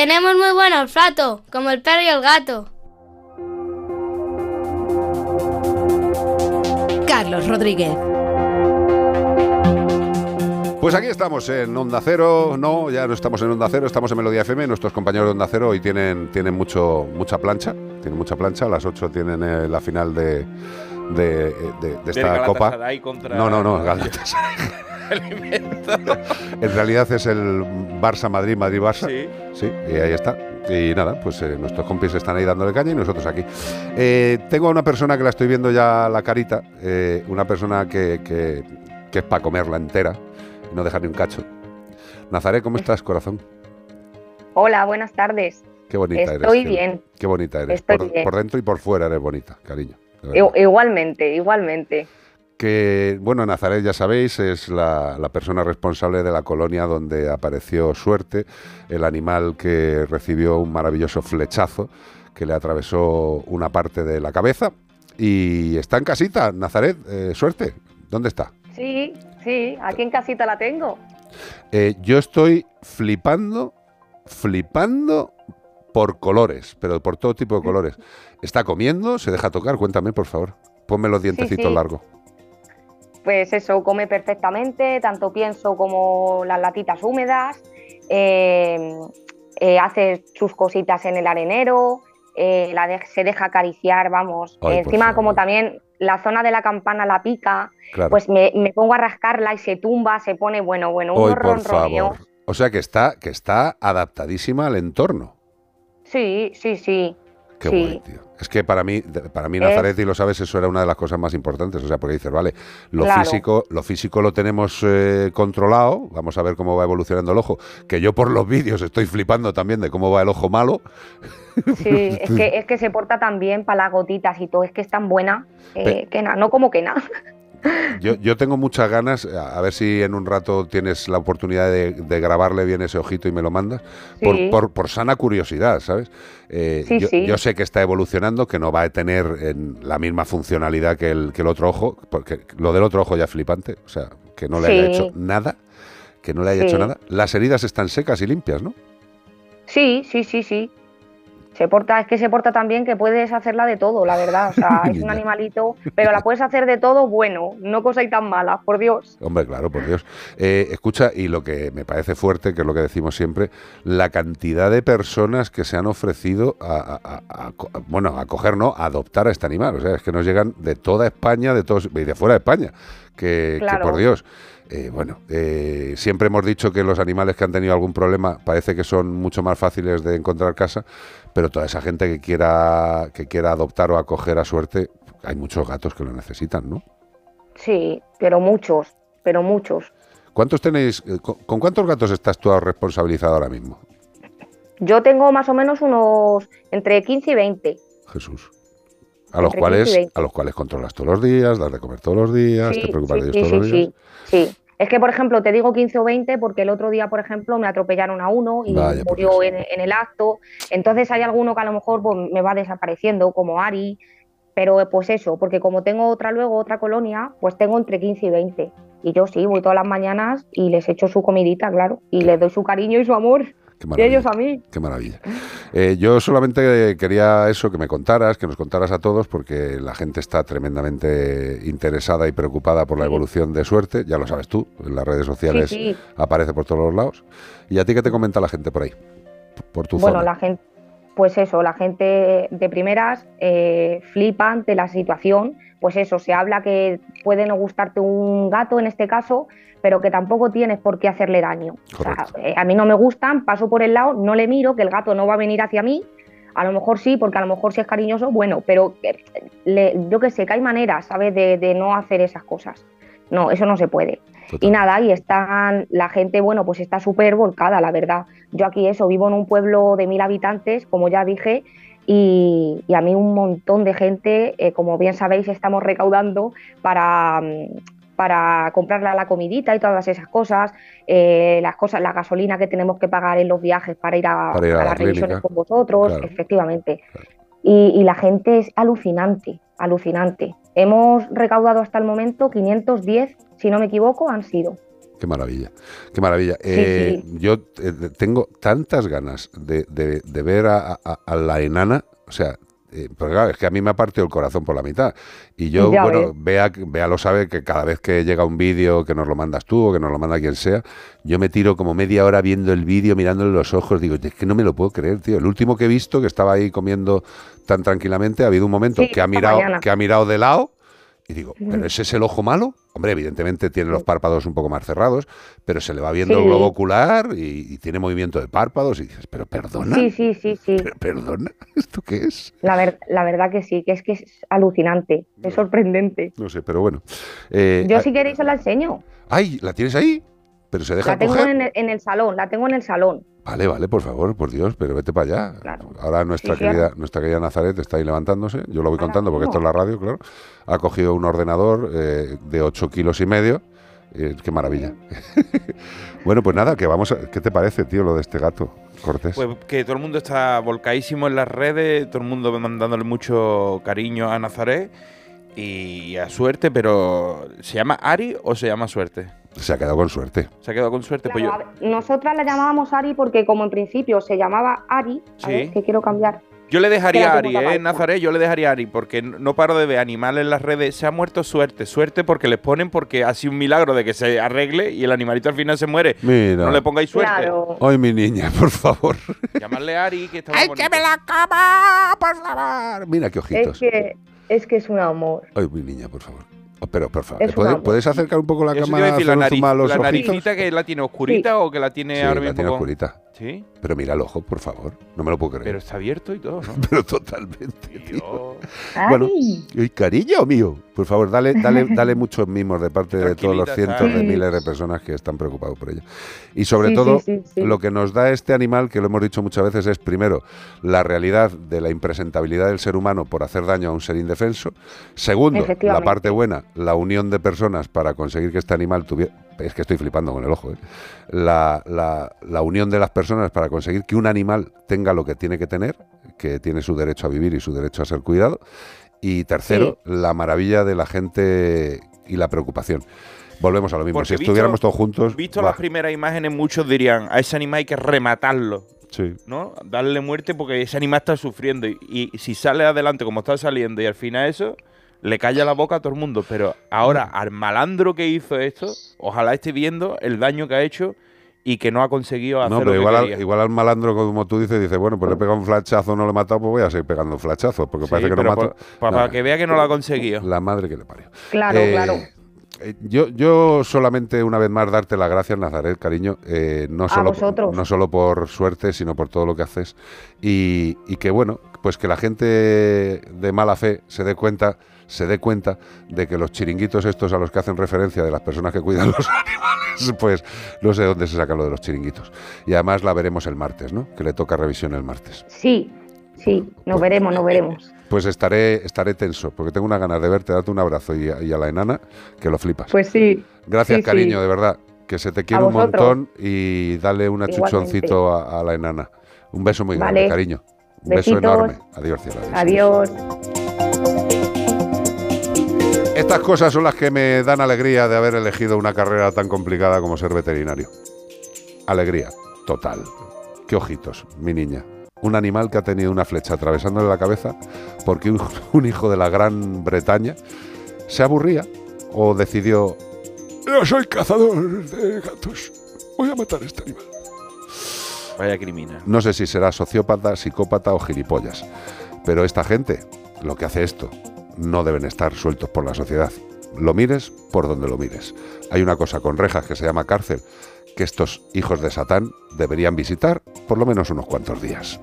Tenemos muy buen olfato, como el perro y el gato. Carlos Rodríguez. Pues aquí estamos en Onda Cero, no, ya no estamos en Onda Cero, estamos en Melodía FM, nuestros compañeros de Onda Cero hoy tienen, tienen mucho, mucha plancha, tienen mucha plancha, a las 8 tienen eh, la final de, de, de- de esta copa. No, no, no, Galatasaray. En realidad es el Barça Madrid, Madrid Barça. Sí. Sí, y ahí está. Y nada, pues eh, nuestros compis están ahí dándole caña y nosotros aquí. Eh, tengo a una persona que la estoy viendo ya la carita, eh, una persona que, que- que es para comerla entera y no dejar ni un cacho. Nazaret, ¿cómo estás, corazón? Hola, buenas tardes. Qué bonita eres. Estoy bien. Qué bonita eres. Estoy Por, bien. por dentro y por fuera eres bonita, cariño. Igualmente, igualmente. Que, bueno, Nazaret, ya sabéis, es la, la persona responsable de la colonia donde apareció Suerte, el animal que recibió un maravilloso flechazo que le atravesó una parte de la cabeza. Y está en casita, Nazaret, eh, Suerte, ¿dónde está? Sí, sí, aquí en casita la tengo. Eh, yo estoy flipando, flipando por colores, pero por todo tipo de colores. ¿Está comiendo? ¿Se deja tocar? Cuéntame, por favor. Ponme los dientecitos sí. largos. Pues eso, come perfectamente, tanto pienso como las latitas húmedas, eh, eh, hace sus cositas en el arenero, eh, la de- se deja acariciar, vamos. Ay, Encima, como también la zona de la campana la pica, Claro. pues me, me pongo a rascarla y se tumba, se pone, bueno, bueno, un Hoy, por favor. O sea que está, que está adaptadísima al entorno. Sí, sí, sí. Qué Sí. guay, tío. Es que para mí, para mí Es- Nazaret, y lo sabes, eso era una de las cosas más importantes. O sea, porque dices, vale, lo Claro. físico, lo físico lo tenemos eh, controlado. Vamos a ver cómo va evolucionando el ojo. Que yo por los vídeos estoy flipando también de cómo va el ojo malo. Sí, es que, es que se porta tan bien para las gotitas y todo, es que es tan buena eh, que nada, no como que nada. Yo, yo tengo muchas ganas, a ver si en un rato tienes la oportunidad de, de grabarle bien ese ojito y me lo mandas, por, Sí. por- por sana curiosidad, ¿sabes? Eh, Sí, yo, sí. yo sé que está evolucionando, que no va a tener en la misma funcionalidad que el, que el otro ojo, porque lo del otro ojo ya es flipante, o sea, que no le haya hecho nada, que no le haya hecho nada. Las heridas están secas y limpias, ¿no? Sí, sí, sí, sí. Se porta, es que se porta tan bien que puedes hacerla de todo, la verdad. O sea, es un animalito, pero la puedes hacer de todo bueno, no cosas tan malas, por Dios. Hombre, claro, por Dios. Eh, escucha, y lo que me parece fuerte, que es lo que decimos siempre, la cantidad de personas que se han ofrecido a, a- a- a bueno, a coger, no, a adoptar a este animal. O sea, es que nos llegan de toda España, de todos, y de fuera de España. Que, por Dios. eh, bueno, eh, siempre hemos dicho que los animales que han tenido algún problema parece que son mucho más fáciles de encontrar casa, pero toda esa gente que quiera, que quiera adoptar o acoger a suerte, hay muchos gatos que lo necesitan, ¿no? Sí, pero muchos, pero muchos. ¿Cuántos tenéis? eh, ¿Con, con cuántos gatos estás tú responsabilizado ahora mismo? Yo tengo más o menos unos entre 15 y 20. Jesús. A los Entre 15 y cuales, 20. a los cuales controlas todos los días, das de comer todos los días, te preocupas de ellos sí, todos los días. sí, sí. Es que, por ejemplo, te digo 15 o 20 porque el otro día, por ejemplo, me atropellaron a uno y Vaya, murió en, en el acto. Entonces hay alguno que a lo mejor pues, me va desapareciendo, como Ari. Pero pues eso, porque como tengo otra luego, otra colonia, pues tengo entre 15 y 20. Y yo sí, voy todas las mañanas y les echo su comidita, claro. Y les doy su cariño y su amor. Qué Y ellos a mí. Qué maravilla. Eh, yo solamente quería eso, que me contaras, que nos contaras a todos, porque la gente está tremendamente interesada y preocupada por la evolución de suerte. Ya lo sabes tú, en las redes sociales Sí, sí. aparece por todos los lados. ¿Y a ti qué te comenta la gente por ahí? Por tu Bueno, zona. la gente, pues eso, la gente de primeras eh, flipa ante la situación. Pues eso, se habla que puede no gustarte un gato en este caso, pero que tampoco tienes por qué hacerle daño. O sea, eh, a mí no me gustan, paso por el lado, no le miro, que el gato no va a venir hacia mí. A lo mejor sí, porque a lo mejor si es cariñoso, bueno, pero eh, le- yo que sé, que hay maneras, ¿sabes?, de, de no hacer esas cosas. No, eso no se puede. Total. Y nada, y están, la gente, bueno, pues está súper volcada, la verdad. Yo aquí eso, vivo en un pueblo de mil habitantes, como ya dije, y, y a mí un montón de gente, eh, como bien sabéis, estamos recaudando para, mm, para comprarle la comidita y todas esas cosas, eh, las cosas, la gasolina que tenemos que pagar en los viajes para ir a, Para ir a a la las revisiones con vosotros, Claro. efectivamente. Y, y la gente es alucinante, alucinante. Hemos recaudado hasta el momento 510, si no me equivoco, han sido. Qué maravilla, qué maravilla. Eh, yo eh, tengo tantas ganas de, ver a, la enana, o sea, eh, porque claro, es que a mí me ha partido el corazón por la mitad. Y yo, bueno, vea, vea lo sabe que cada vez que llega un vídeo que nos lo mandas tú o que nos lo manda quien sea, yo me tiro como media hora viendo el vídeo, mirándole los ojos, digo, es que no me lo puedo creer, tío. El último que he visto, que estaba ahí comiendo tan tranquilamente, ha habido un momento que ha mirado, que ha mirado de lado y digo, ¿pero ese es el ojo malo? Hombre, evidentemente tiene los párpados un poco más cerrados, pero se le va viendo el globo ocular y, tiene movimiento de párpados y dices, ¿pero perdona? Sí, sí, sí, sí. ¿Perdona? ¿Esto qué es? La, la verdad que sí, que es que es alucinante, es sorprendente. No sé, pero bueno. Eh, Yo si queréis os la enseño. ¡Ay! ¿La tienes ahí? Pero se deja La tengo En, el, salón, la tengo en el salón. Vale, vale, por favor, por Dios, pero vete para allá. Ahora nuestra querida, nuestra querida Nazaret está ahí levantándose, yo lo voy contando porque esto es la radio, claro. Ha cogido un ordenador eh, de 8 kilos y medio. Eh, qué maravilla. bueno, pues nada, que vamos a, ¿qué te parece, tío, lo de este gato, Cortés? Pues que todo el mundo está volcadísimo en las redes, todo el mundo mandándole mucho cariño a Nazaret y a suerte, pero ¿se llama Ari o se llama suerte? Se ha quedado con suerte. Se ha quedado con suerte. pues yo... Nosotras la llamábamos Ari porque como en principio se llamaba Ari, que quiero cambiar. Yo le dejaría a Ari, ¿eh, Nazaret? Yo le dejaría a Ari, porque no paro de ver animales en las redes. Se ha muerto suerte, suerte porque les ponen porque ha sido un milagro de que se arregle y el animalito al final se muere. Mira. No le pongáis suerte. Claro. Ay, mi niña, por favor. Llamarle a Ari, que está ¡Ay, que me la cama! Por favor. Mira qué ojitos. Es que, es que es un amor. Ay, mi niña, por favor. Oh, pero, por favor, ¿puedes, acercar un poco la cámara? Decir, la, nariz, la naricita que la tiene oscurita o que la tiene ahora la tiene oscurita. ¿Sí? Pero mira el ojo, por favor. No me lo puedo creer. Pero está abierto y todo, ¿no? pero totalmente, tío. Bueno, y cariño mío. Por favor, dale, dale, dale muchos mimos de parte de todos los cientos de miles de personas que están preocupados por ello. Y sobre todo, lo que nos da este animal, que lo hemos dicho muchas veces, es primero la realidad de la impresentabilidad del ser humano por hacer daño a un ser indefenso. Segundo, la parte buena, la unión de personas para conseguir que este animal tuviera es que estoy flipando con el ojo, ¿eh? la, la, unión de las personas para conseguir que un animal tenga lo que tiene que tener, que tiene su derecho a vivir y su derecho a ser cuidado. Y tercero, la maravilla de la gente y la preocupación. Volvemos a lo mismo. si estuviéramos todos juntos. Visto las primeras imágenes, muchos dirían: a ese animal hay que rematarlo. Sí. ¿No? Darle muerte porque ese animal está sufriendo. Y, y si sale adelante como está saliendo y al final eso, le calla la boca a todo el mundo. Pero ahora, mm. al malandro que hizo esto, ojalá esté viendo el daño que ha hecho y que no ha conseguido hacer no, pero igual, Al, igual al malandro, como tú dices, dice, bueno, pues le he pegado un flachazo, no lo he matado, pues voy a seguir pegando flachazos, porque parece que no mato. Para, que vea que no lo ha conseguido. La madre que le parió. Claro, eh, claro. Eh, yo, yo solamente una vez más darte las gracias, Nazaret, cariño, eh, no, solo, no solo por suerte, sino por todo lo que haces. Y, y que bueno, pues que la gente de mala fe se dé cuenta se dé cuenta de que los chiringuitos estos a los que hacen referencia de las personas que cuidan los animales, pues no sé dónde se saca lo de los chiringuitos. Y además la veremos el martes, ¿no? Que le toca revisión el martes. Sí, sí, nos veremos, nos veremos. Pues estaré, estaré tenso, porque tengo una ganas de verte, darte un abrazo y a, la enana, que lo flipas. Pues sí. Gracias, cariño, de verdad. Que se te quiere un montón y dale un achuchoncito a, la enana. Un beso muy grande, cariño. Un beso enorme. Adiós, cielo. Adiós. Estas cosas son las que me dan alegría de haber elegido una carrera tan complicada como ser veterinario. Alegría, total. Qué ojitos, mi niña. Un animal que ha tenido una flecha atravesándole la cabeza porque un, hijo de la Gran Bretaña se aburría o decidió, yo soy cazador de gatos, voy a matar a este animal. Vaya criminal. No sé si será sociópata, psicópata o gilipollas, pero esta gente lo que hace esto no deben estar sueltos por la sociedad. Lo mires por donde lo mires. Hay una cosa con rejas que se llama cárcel que estos hijos de Satán deberían visitar por lo menos unos cuantos días.